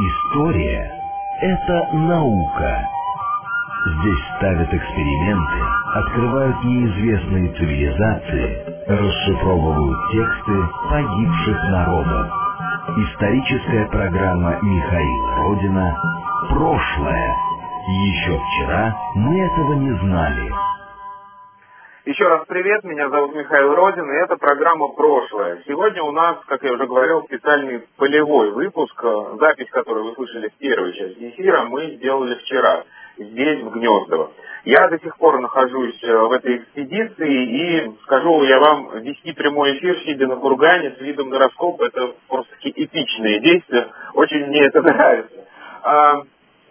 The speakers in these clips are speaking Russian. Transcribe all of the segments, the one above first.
История – это наука. Здесь ставят эксперименты, открывают неизвестные цивилизации, расшифровывают тексты погибших народов. Историческая программа Михаила Родина «Прошлое». Еще вчера мы этого не знали. Еще раз привет, меня зовут Михаил Родин, и это программа «Прошлое». Сегодня у нас, как я уже говорил, специальный полевой выпуск, запись, которую вы слышали в первой части эфира, мы сделали вчера, здесь, в Гнездово. Я до сих пор нахожусь э, в этой экспедиции, и скажу я вам, вести прямой эфир, сидя на кургане с видом на раскоп, это просто-таки эпичные действия, очень мне это нравится.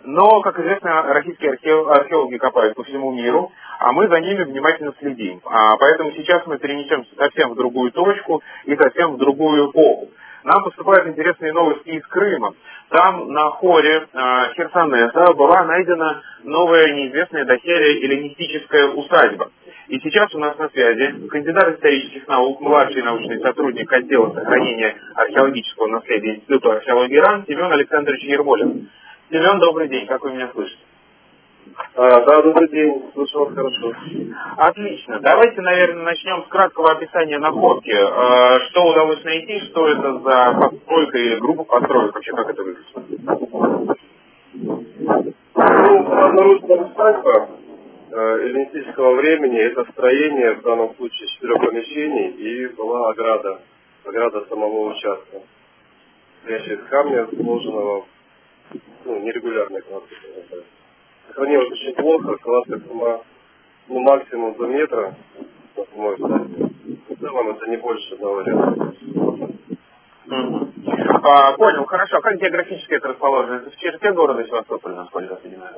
Но, как известно, российские археологи копают по всему миру, а мы за ними внимательно следим. А поэтому сейчас мы перенесемся совсем в другую точку и совсем в другую эпоху. Нам поступают интересные новости из Крыма. Там на хоре э, Херсонеса была найдена новая неизвестная доселе эллинистическая усадьба. И сейчас у нас на связи кандидат исторических наук, младший научный сотрудник отдела сохранения археологического наследия Института археологии РАН Семен Александрович Ермолин. Семен, добрый день, как вы меня слышите? А, да, добрый день, слышу вас хорошо. Отлично. Давайте, наверное, начнем с краткого описания находки. А, что удалось найти, что это за постройка или группа построек, вообще как это выглядит? Ну, обнаружена усадьба э, эллинистического времени. Это строение, в данном случае, четырех помещений, и была ограда, ограда самого участка. Стоящая из камня, сложенного ну, нерегулярной кладки. Сохранилось очень плохо, кладка сама ну, максимум до метра, самой стадии. В целом это не больше одного ряда. А, понял, хорошо. А как географически это расположено? Это в черте города Севастополя, насколько я понимаю?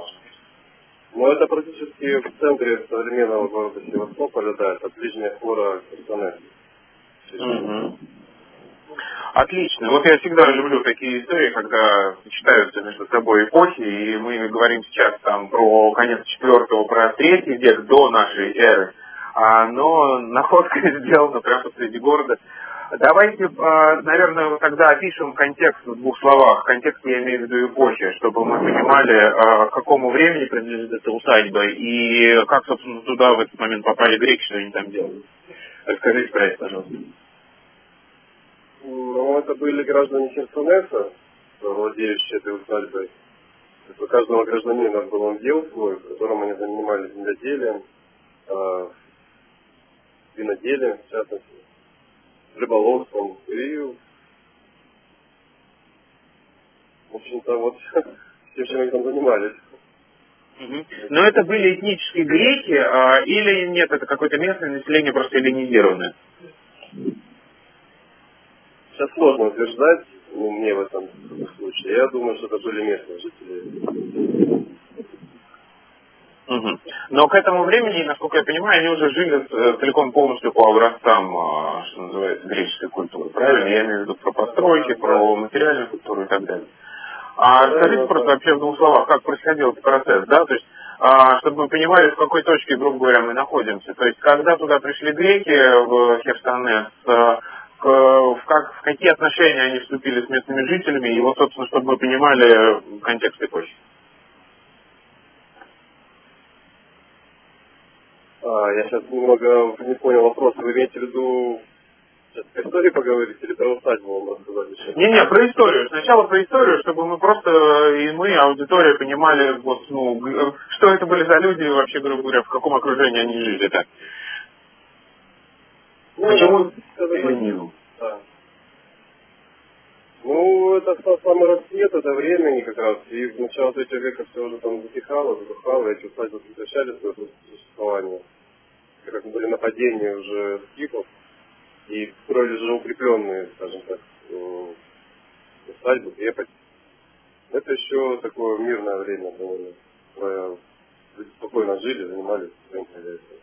Ну, это практически в центре современного города Севастополя, да, это ближняя хора Херсонеса. Угу. Отлично. Вот я всегда люблю такие истории, когда читаются между собой эпохи, и мы говорим сейчас там про конец четвертого, про третий век до нашей эры. А, но находка сделана прямо посреди города. Давайте, а, наверное, тогда опишем контекст в двух словах. Контекст я имею в виду эпохи, чтобы мы понимали, а, к какому времени принадлежит эта усадьба и как, собственно, туда в этот момент попали греки, что они там делали. Расскажите про это, пожалуйста. Ну, это были граждане Херсонеса, владеющие этой усадьбой. У каждого гражданина был он дел свой, в котором они занимались земледелием, э, виноделием, в частности, рыболовством. И, в общем-то, вот все, чем они там занимались. Но это были этнические греки а, или нет, это какое-то местное население просто эллинизированное? Сейчас сложно утверждать, ну, мне в этом случае. Я думаю, что это были местные жители. Угу. Но к этому времени, насколько я понимаю, они уже жили э, целиком полностью по образцам, а, что называется, греческой культуры. Правильно? Я имею в виду про постройки, про материальную культуру и так далее. А скажите просто вообще в двух словах, как происходил этот процесс, да? То есть, а, чтобы мы понимали, в какой точке, грубо говоря, мы находимся. То есть, когда туда пришли греки в Херсонес, э, в, как, в какие отношения они вступили с местными жителями, и вот, собственно, чтобы мы понимали контекст эпохи. А, я сейчас немного не понял вопрос. Вы имеете в виду сейчас про историю поговорить или про усадьбу вам рассказать Не-не, про историю. Сначала про историю, чтобы мы просто, и мы, аудитория, понимали, вот, ну, что это были за люди, вообще, грубо говоря, в каком окружении они жили. Да? Ну, Почему феминизм? Да. Ну, это самый расцвет, это времени как раз. И в начало третьего века все уже там затихало, затухало, эти усадьбы прекращали свое существование. Как были нападения уже скифов, и строили уже укрепленные, скажем так, усадьбы, крепость. Это еще такое мирное время довольно. Люди спокойно жили, занимались своим хозяйством.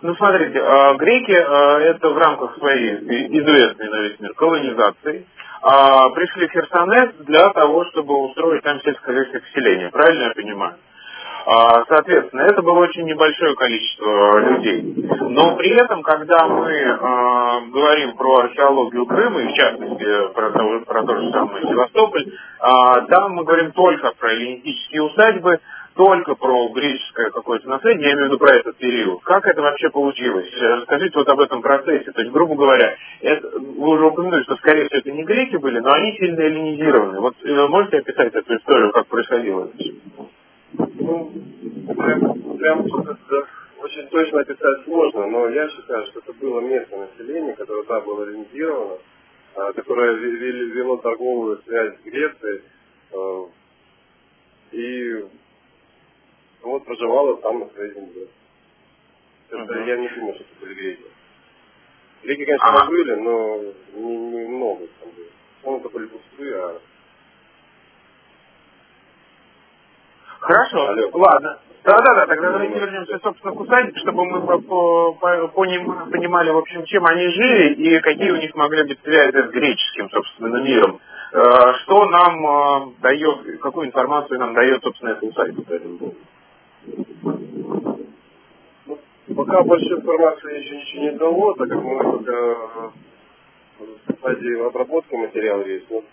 Ну, смотрите, а, греки а, это в рамках своей известной на весь мир колонизации а, пришли в Херсонес для того, чтобы устроить там сельскохозяйственное поселение. Правильно я понимаю? Соответственно, это было очень небольшое количество людей. Но при этом, когда мы а, говорим про археологию Крыма, и в частности про, то, про тот же самый Севастополь, а, там мы говорим только про эллинистические усадьбы, только про греческое какое-то наследие, я имею в виду про этот период. Как это вообще получилось? Расскажите вот об этом процессе. То есть, грубо говоря, это, вы уже упомянули, что, скорее всего, это не греки были, но они сильно эллинизированы. Вот э, можете описать эту историю, как происходило? Ну, прям, прям очень точно описать сложно, но я считаю, что это было местное население, которое там было ориентировано, а, которое вело торговую связь с Грецией, а, и вот проживала там на своей земле. Это uh-huh. я не думаю, что это были греки. Греки, конечно, ага. были, но не, не много там было. Он-то были пустые, а Хорошо, Алло. ладно. Да-да-да, тогда давайте вернемся, собственно, к усадьбе, чтобы мы по, по, понимали, в общем, чем они жили и какие у них могли быть связи с греческим, собственно, миром. Э, что нам э, дает, какую информацию нам дает, собственно, эта усадьба по этому поводу? Ну, пока больше информации еще ничего не дало, так как мы только в стадии обработки материала есть. Но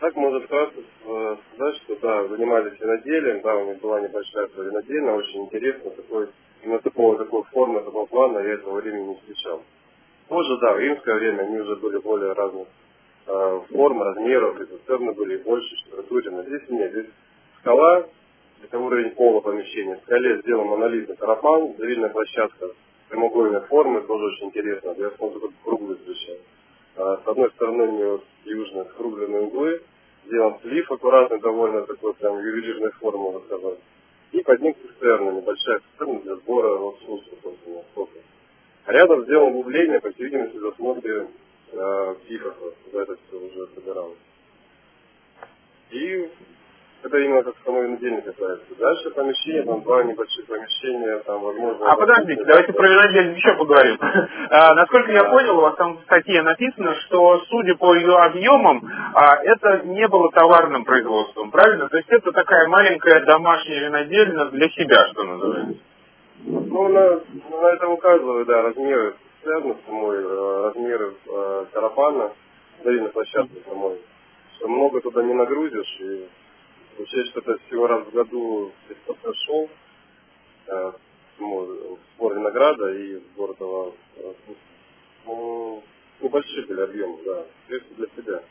так можно вкратце э, сказать, что да, занимались виноделием, да, у них была небольшая винодельня, очень интересно, такой, именно такого, такой формы, такого плана я этого времени не встречал. Позже, да, в римское время они уже были более разных э, форм, размеров, и были больше, штукатурины. Здесь нет, здесь скала, это уровень пола помещения. В скале сделан монолитный тарапан, завильная площадка прямоугольной формы, тоже очень интересно, я смотрю, как круглый встречаю. А, с одной стороны у него южные скругленные углы, сделан слив аккуратный, довольно такой прям ювелирной формы, можно сказать. И под ним цистерна, небольшая цистерна для сбора лосуса, собственно, сока. А рядом сделан углубление, по всей видимости, для смотра э, пифов, куда это все уже собиралось. И это именно как самой недельник касается. Дальше помещение, там два небольших помещения, там возможно... А подождите, давайте про винодельник еще поговорим. а, насколько я понял, у вас там в статье написано, что судя по ее объемам, а, это не было товарным производством, правильно? То есть это такая маленькая домашняя винодельня для себя, что называется. Ну, на, на это указывают, да, размеры связаны с самой, э, размеры э, карапана, на площадке самой. Что много туда не нагрузишь, и Учесть, что это всего раз в году бесплатный шоу, э, ну, сбор винограда и сбор этого э, ну, небольшие были объемы, да, средства для себя.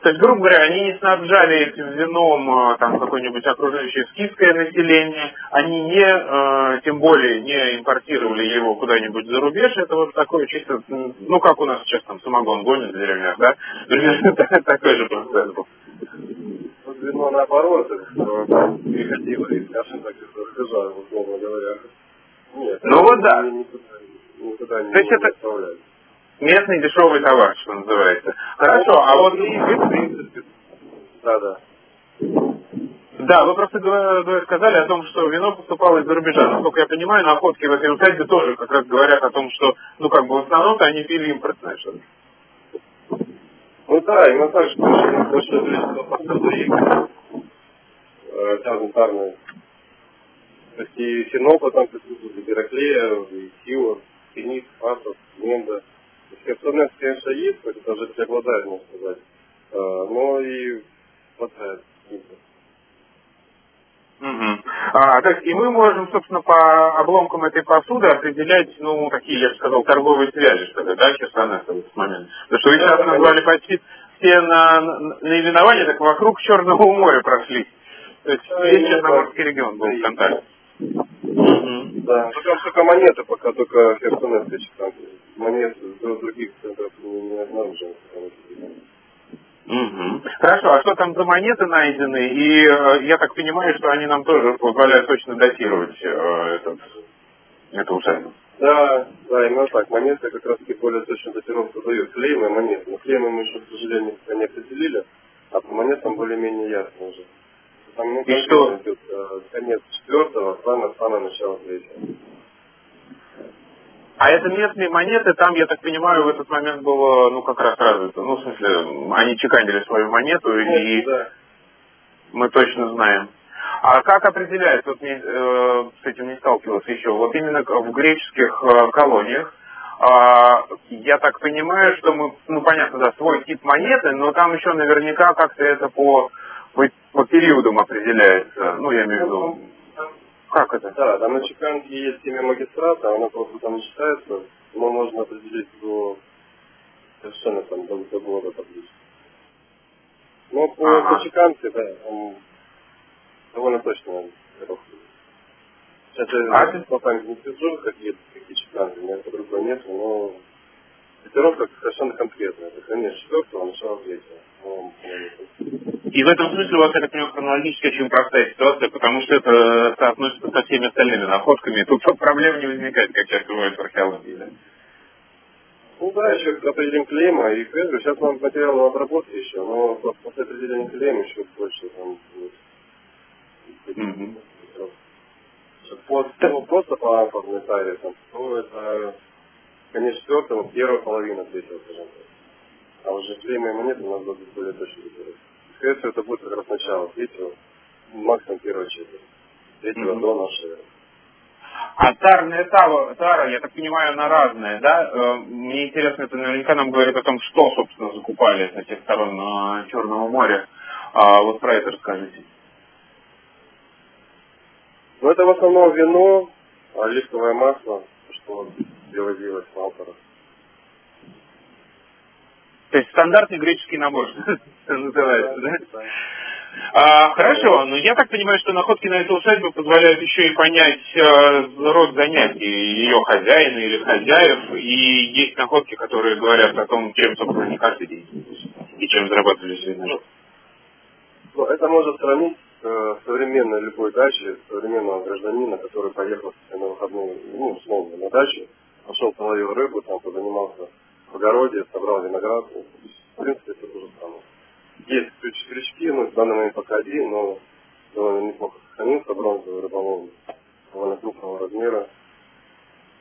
То есть, грубо говоря, они не снабжали этим вином э, там какое-нибудь окружающее скифское население, они не, э, тем более, не импортировали его куда-нибудь за рубеж, это вот такое чисто, ну, как у нас сейчас там самогон гонит в деревнях, да? Такой же процесс был. Вино наоборот, приходило и, скажем так, разбежало, условно говоря. Нет, ну вот да. Никуда, никуда не То есть это местный дешевый товар, что называется. Хорошо, а вот и вы, в принципе... Да, да. Да, вы просто сказали о том, что вино поступало из-за рубежа. Насколько я понимаю, находки в этой усадьбе тоже как раз говорят о том, что, ну, как бы в основном-то они пили импортное что-то. Ну да, именно так, что очень большое количество факторов э, элементарные. То есть и Синоpa там присутствует, и Гераклея, и Сиор, Феникс, Фасов, Менда. То есть Херсонес, конечно, есть, уже преобладает, можно сказать. Э, но и хватает. Угу. А, так, и мы можем, собственно, по обломкам этой посуды определять, ну, такие, я бы сказал, торговые связи, что ли, да, Херсонеса в этот момент. Потому что вы сейчас назвали почти все на, на наименования, так вокруг Черного моря прошли. То есть весь Черноморский регион был в контакте. Да, пока только монеты, пока только Херсонес, там монеты других центров не обнаружены. Угу. Хорошо, а что там за монеты найдены? И э, я так понимаю, что они нам тоже позволяют точно датировать э, этот, эту усадьбу. Да, да, именно так. Монеты как раз таки более точно датировку дают. Клеймы монеты. Но клеймы мы еще, к сожалению, пока не определили, а по монетам более-менее ясно уже. Там, ну, И что? Идет, э, конец четвертого, самое-самое начало третьего. А это местные монеты, там, я так понимаю, в этот момент было, ну, как раз развито. Ну, в смысле, они чеканили свою монету и... Да. мы точно знаем. А как определяется, вот не, э, с этим не сталкивался еще, вот именно в греческих э, колониях, э, я так понимаю, что мы, ну понятно, да, свой тип монеты, но там еще наверняка как-то это по, по, по периодам определяется. Ну, я имею в виду. Как это? Да, там на чеканке есть имя магистрата, оно просто там не читается, но можно определить до совершенно там до, до года таблицу. Но по, ага. по чеканке, да, он довольно точно Сейчас я а ты... по памяти не сижу, какие, какие чеканки, у меня по-другому нет, но Котировка совершенно конкретная. Это конец четвертого, начало третьего. И в этом смысле у вас, я так понимаю, хронологически очень простая ситуация, потому что это соотносится со всеми остальными находками. Тут проблем не возникает, как часто бывает в археологии. Да? Ну да, еще определим клейма и клейма. Сейчас нам материалы обработки еще, но после определения клейма еще больше там будет. Mm-hmm. Просто, ну, просто по таре, там, ну, это конец четвертого, первая половина третьего, скажем так. А уже клейма и монеты у нас будут более точно датировать. Скорее всего, это будет как раз начало третьего, максимум первого четверти. Третьего mm-hmm. до нашей. А тарная тара, тара, я так понимаю, она разная, да? Э, мне интересно, это наверняка нам говорит о том, что, собственно, закупали с этих сторон э, Черного моря. А вот про это расскажите. Ну, это в основном вино, оливковое масло, что привозилось в Алпорах. То есть стандартный греческий набор, называется, да? А, хорошо, но я так понимаю, что находки на этой усадьбе позволяют еще и понять э, род занятий ее хозяина или хозяев, и есть находки, которые говорят о том, чем, собственно, не каждый день и чем зарабатывали жизнь. Ну, это можно сравнить э, современной любой даче, современного гражданина, который поехал на выходные, ну, условно, на дачу, пошел половил рыбу, там позанимался в огороде, собрал виноград. В принципе, это то же самое. Есть ключ крючки, ну, в данный момент пока один, но довольно неплохо сохранился бронзовый рыболовный, довольно крупного размера.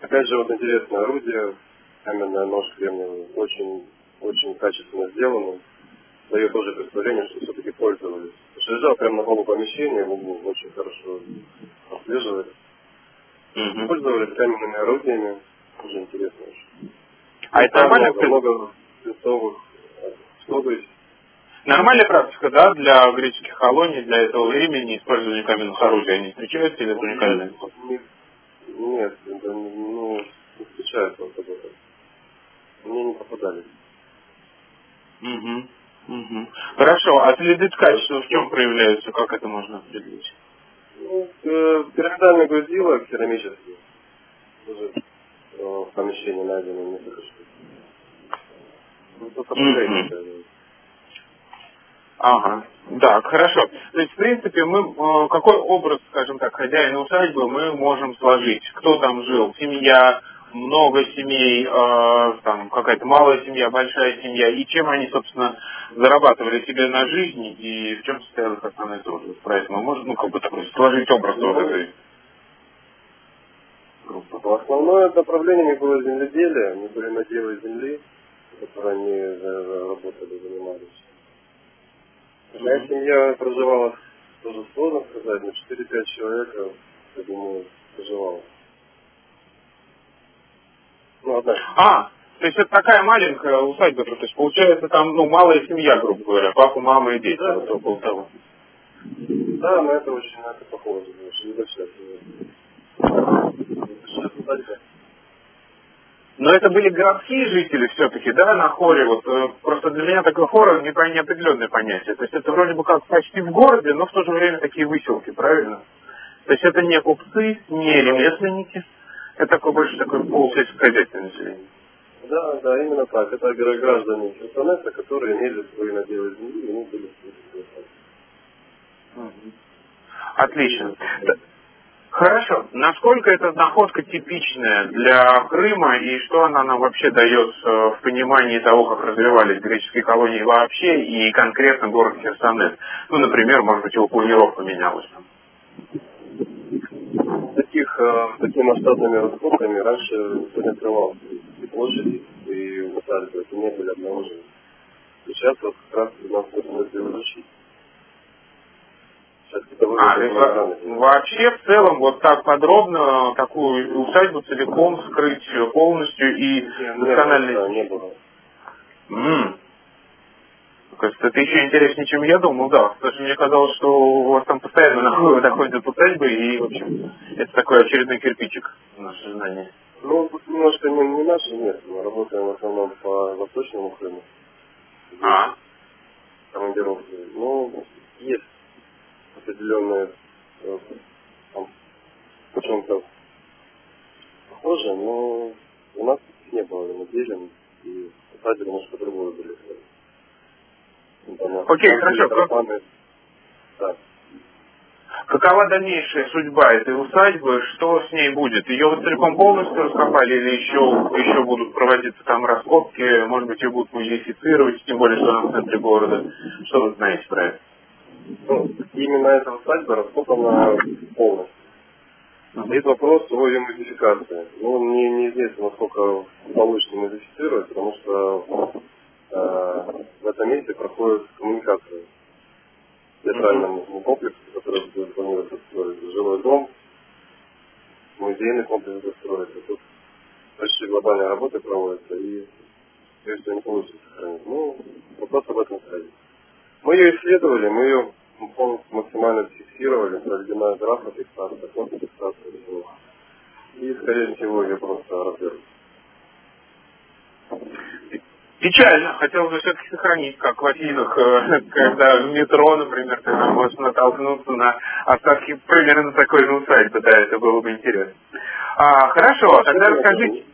Опять же, вот интересное орудие, каменная нож кремниевый, очень, очень качественно сделано. Дает тоже представление, что все-таки пользовались. Лежал прямо на полу помещения, в углу, очень хорошо отслеживали. Mm-hmm. Пользовались каменными орудиями, тоже интересно очень. А это нормально? Много, много свинцовых, что то есть Нормальная практика, да, для греческих колоний, для этого времени использование каменных орудий, они встречаются или это уникальное? Нет, это, ну, не встречаются вот это. Мне не попадались. Угу. Угу. Хорошо, а следы качества в чем проявляются, как это можно определить? Ну, э, пирамидальное грузило керамическое. Уже э, в помещении найдено несколько штук. Ну. Ага, да, хорошо. То есть, в принципе, мы э, какой образ, скажем так, хозяина усадьбы мы можем сложить? Кто там жил? Семья, много семей, э, там какая-то малая семья, большая семья, и чем они, собственно, зарабатывали себе на жизнь, и в чем состоял их основной труд. Про это мы можем, ну, как бы такой, сложить образ ну, вот этой группы. Основное направление было земледелие, они были наделы земли, которые они э, работали, занимались. Моя семья проживала, тоже сложно сказать, но 4-5 человек, я думаю, проживала. Ну, одна. А, то есть это такая маленькая усадьба, то есть получается там, ну, малая семья, грубо говоря, папа, мама и дети, да. вот около того. Да, на это очень, на это похоже, очень небольшая семья. Но это были городские жители все-таки, да, на хоре. Вот э, просто для меня такое хор не неопределенное понятие. То есть это вроде бы как почти в городе, но в то же время такие выселки, правильно? То есть это не купцы, не ремесленники, это такое больше такое полусельскохозяйственное население. Да, да, именно так. Это граждане Херсонеса, которые имели свои наделы земли, и они были Отлично. Хорошо. Насколько эта находка типичная для Крыма и что она нам вообще дает э, в понимании того, как развивались греческие колонии вообще и конкретно город Херсонес? Ну, например, может быть, его планировка менялась. Таких, э, такими масштабными расходами раньше никто не открывал. И площади, и усадьбы, это не были обнаружены. Сейчас вот как раз у нас это изучить. А, то есть, вообще в целом вот так подробно такую усадьбу целиком скрыть полностью и досконально... Не было. М-м. Кажется, это еще интереснее, чем я думал, да. Потому что мне казалось, что у вас там постоянно находят усадьбы, и, в общем, это такой очередной кирпичик в наше знание. Ну, немножко не, не наши, нет. Мы работаем в основном по восточному Крыму. А? Командировки. Ну, есть определенные э, там, в чем-то похожие, но у нас не было неделен, и усадьбы немножко другое были. Окей, хорошо. Да. Какова дальнейшая судьба этой усадьбы? Что с ней будет? Ее вот целиком полностью раскопали или еще, еще будут проводиться там раскопки? Может быть, ее будут музеифицировать, тем более, что она в центре города? Что вы знаете про это? Ну, именно эта усадьба раскопана полностью. Есть вопрос о ее модификации. Ну, мне неизвестно, насколько получится модифицировать, потому что э, в этом месте проходит коммуникация театральному комплексу, который будет планироваться строить. Жилой дом, музейный комплекс достроится. Тут почти глобальная работа проводится, и если не получится сохранить. Ну, вопрос об этом стоит. Мы ее исследовали, мы ее полностью максимально фиксировали, проведена графа фиксация, фото фиксация всего. И, скорее всего, ее просто развернут. Печально. Хотелось бы все-таки сохранить, как в Афинах, э, когда в метро, например, ты можешь натолкнуться на остатки примерно такой же усадьбы. Да, это было бы интересно. А, хорошо, тогда расскажите,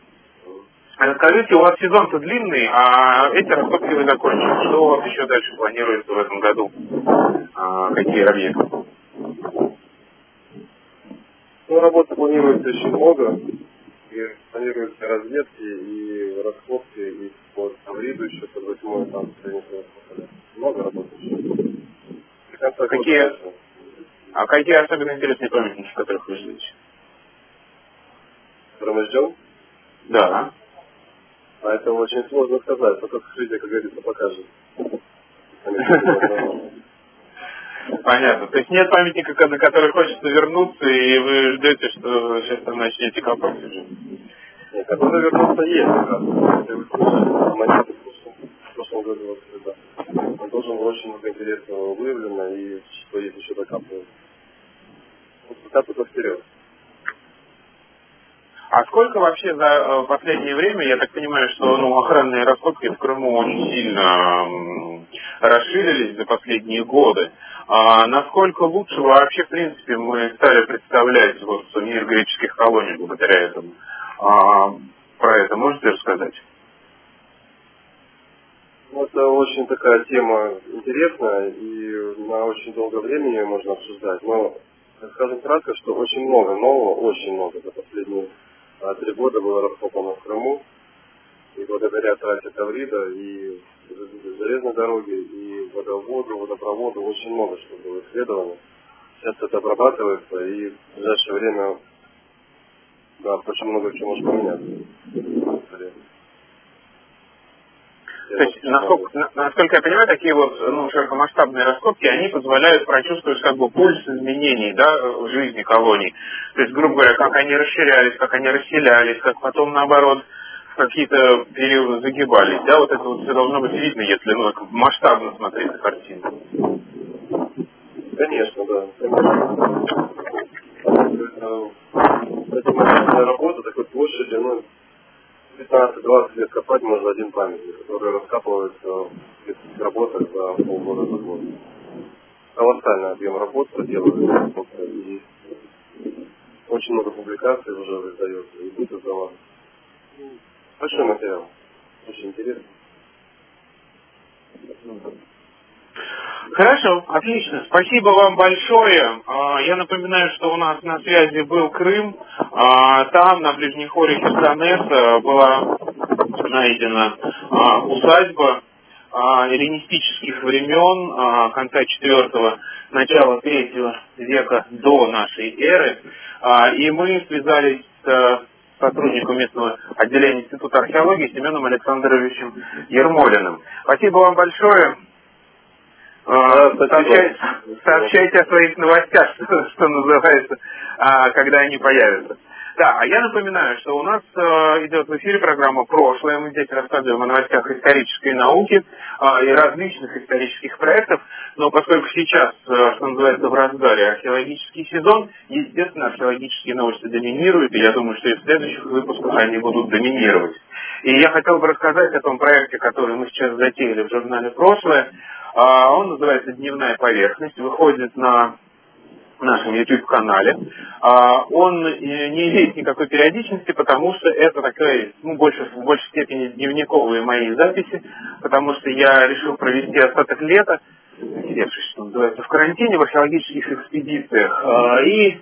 расскажите, у вас сезон-то длинный, а эти раскопки вы закончили. Что у вас еще дальше планируется в этом году? А, какие объекты? Ну, работы планируется очень много и планируются разведки и раскопки и по Тавриду еще под восьмой там много работы Какие, а какие особенно интересные памятники, которых вы ждете? Которые мы ждем? Да. А это очень сложно сказать, только жизнь, как говорится, покажет. Понятно. То есть нет памятника, на который хочется вернуться, и вы ждете, что сейчас там начнете копать уже? Нет, который вернуться есть как раз. Если вы слышали, в прошлом году вот сюда. Он тоже очень много интересного выявлено, и что есть еще докапывать. Вот пока только вперед. А сколько вообще за э, последнее время, я так понимаю, что ну, охранные раскопки в Крыму очень сильно расширились за последние годы. А насколько лучше вообще, в принципе, мы стали представлять вот, мир греческих колоний благодаря этому? А, про это можете рассказать? Ну, это очень такая тема интересная, и на очень долгое время ее можно обсуждать. Но скажем кратко, что очень много нового, очень много за последние а, три года было раскопано в Крыму. И благодаря трассе Таврида и железной дороги, и водоводу, водопроводу очень много что было исследовано. Сейчас это обрабатывается, и в ближайшее время да, очень много чего может поменяться. То есть, насколько, насколько я понимаю, такие вот ну, широкомасштабные раскопки, они позволяют прочувствовать как бы пульс изменений да, в жизни колоний. То есть, грубо говоря, как они расширялись, как они расселялись, как потом наоборот какие-то периоды загибались. Да, вот это вот все должно быть видно, если ну, масштабно смотреть на картину. Конечно, да. Это масштабная работа такой площади, ну, 15-20 лет копать можно один памятник, который раскапывается в работах за полгода за год. Колоссальный объем работ проделывается, и очень много публикаций уже издается, и будет издаваться. Большой материал, очень интересно. Хорошо, отлично. Спасибо вам большое. А, я напоминаю, что у нас на связи был Крым. А, там, на Ближней Хоре Херсонеса, была найдена а, усадьба эллинистических времен, конца четвертого, начала третьего века до нашей эры. И мы связались с сотрудником местного отделения Института археологии Семеном Александровичем Ермолиным. Спасибо вам большое. А, сообщайте, сообщайте о своих новостях, что, что называется, а, когда они появятся. Да, а я напоминаю, что у нас э, идет в эфире программа «Прошлое». Мы здесь рассказываем о новостях исторической науки э, и различных исторических проектов. Но поскольку сейчас, э, что называется, в разгаре археологический сезон, естественно, археологические новости доминируют, и я думаю, что и в следующих выпусках они будут доминировать. И я хотел бы рассказать о том проекте, который мы сейчас затеяли в журнале «Прошлое». Э, он называется «Дневная поверхность», выходит на нашем YouTube-канале. А, он не имеет никакой периодичности, потому что это такая, ну, больше, в большей степени дневниковые мои записи, потому что я решил провести остаток лета, сидевшись, что называется, в карантине, в археологических экспедициях. А, и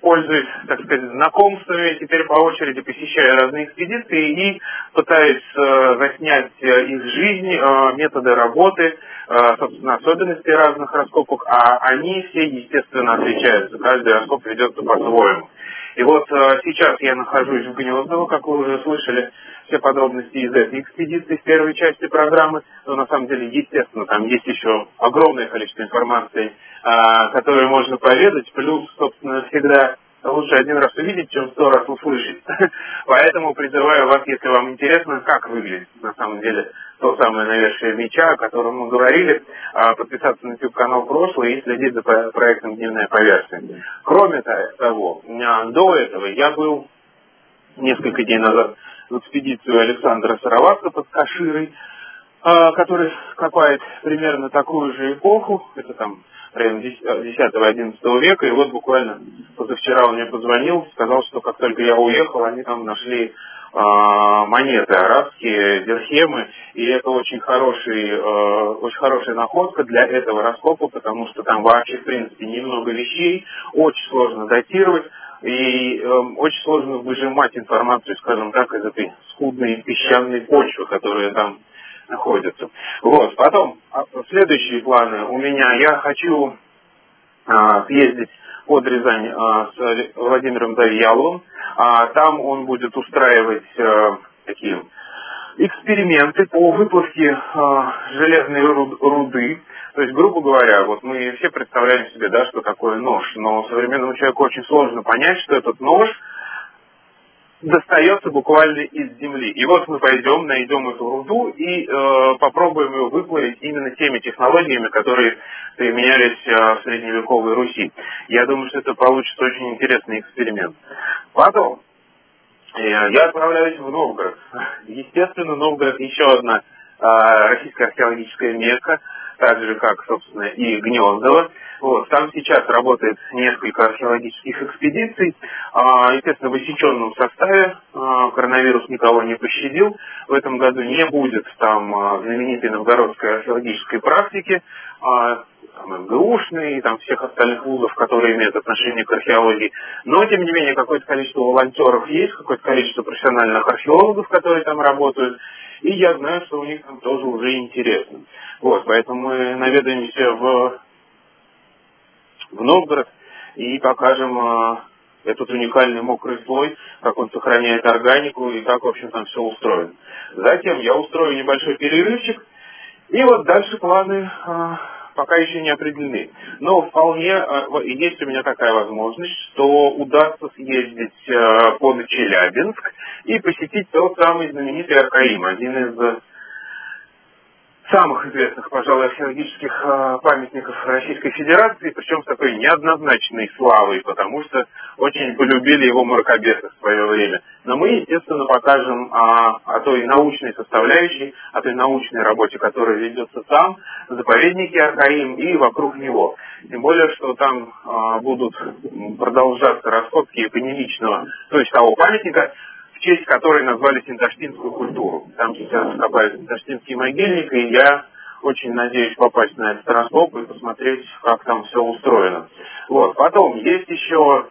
пользуюсь, так сказать, знакомствами, теперь по очереди посещаю разные экспедиции и пытаюсь э, заснять э, из жизни э, методы работы, э, собственно, особенности разных раскопок, а они все, естественно, отличаются. Каждый раскоп ведется по-своему. И вот э, сейчас я нахожусь в Гнездово, как вы уже слышали, все подробности из этой экспедиции в первой части программы. Но на самом деле, естественно, там есть еще огромное количество информации, а, которую можно поведать. Плюс, собственно, всегда лучше один раз увидеть, чем сто раз услышать. Поэтому призываю вас, если вам интересно, как выглядит на самом деле то самое навершие меча, о котором мы говорили, а, подписаться на YouTube-канал прошлое и следить за проектом «Дневная поверхность». Кроме того, до этого я был несколько дней назад в экспедицию Александра Сароватка под Каширой, а, который копает примерно такую же эпоху, это там район 10-11 э, века, и вот буквально позавчера он мне позвонил, сказал, что как только я уехал, они там нашли э, монеты арабские, дирхемы, и это очень хороший, э, очень хорошая находка для этого раскопа, потому что там вообще, в принципе, немного вещей, очень сложно датировать, и э, очень сложно выжимать информацию, скажем так, из этой скудной песчаной почвы, которая там находятся. Вот, потом, а, следующие планы у меня, я хочу а, съездить под Рязань а, с Владимиром Завьяловым, а, там он будет устраивать а, такие эксперименты по выплавке а, железной руды. То есть, грубо говоря, вот мы все представляем себе, да, что такое нож, но современному человеку очень сложно понять, что этот нож достается буквально из земли. И вот мы пойдем, найдем эту руду и э, попробуем ее выплавить именно теми технологиями, которые применялись э, в средневековой Руси. Я думаю, что это получится очень интересный эксперимент. Потом э, я отправляюсь в Новгород. Естественно, Новгород еще одна э, российская археологическая мекка, так же как, собственно, и Гнездово. Вот, там сейчас работает несколько археологических экспедиций, а, естественно, в высеченном составе, а, коронавирус никого не пощадил, в этом году не будет там а, знаменитой новгородской археологической практики, а, там, МГУшной и там всех остальных вузов, которые имеют отношение к археологии. Но, тем не менее, какое-то количество волонтеров есть, какое-то количество профессиональных археологов, которые там работают. И я знаю, что у них там тоже уже интересно. Вот, поэтому мы наведаемся в в Новгород и покажем а, этот уникальный мокрый слой, как он сохраняет органику и как, в общем, там все устроено. Затем я устрою небольшой перерывчик, и вот дальше планы а, пока еще не определены. Но вполне а, есть у меня такая возможность, что удастся съездить под Челябинск и посетить тот самый знаменитый Аркаим, один из самых известных, пожалуй, археологических э, памятников Российской Федерации, причем с такой неоднозначной славой, потому что очень полюбили его мракобесы в свое время. Но мы, естественно, покажем о, о той научной составляющей, о той научной работе, которая ведется там, в заповеднике Архаим и вокруг него. Тем более, что там э, будут продолжаться раскопки эпонемичного, то есть того памятника, честь которой назвали синташтинскую культуру. Там сейчас копают синташтинский могильник, и я очень надеюсь попасть на этот раскоп и посмотреть, как там все устроено. Вот. Потом есть еще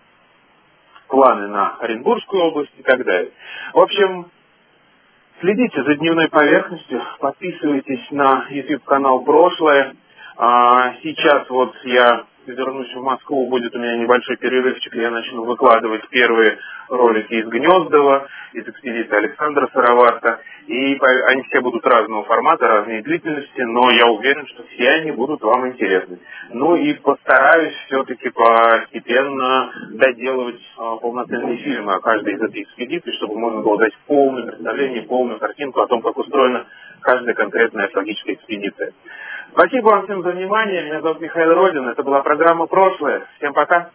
планы на Оренбургскую область и так далее. В общем, следите за дневной поверхностью, подписывайтесь на YouTube канал «Прошлое». А, сейчас вот я если вернусь в Москву, будет у меня небольшой перерывчик, я начну выкладывать первые ролики из Гнездова, из экспедиции Александра Сыроварта. И они все будут разного формата, разной длительности, но я уверен, что все они будут вам интересны. Ну и постараюсь все-таки постепенно доделывать а, полноценные фильмы о каждой из этих экспедиций, чтобы можно было дать полное представление, полную картинку о том, как устроена каждая конкретная археологическая экспедиция. Спасибо вам всем за внимание. Меня зовут Михаил Родин. Это была программа «Прошлое». Всем пока.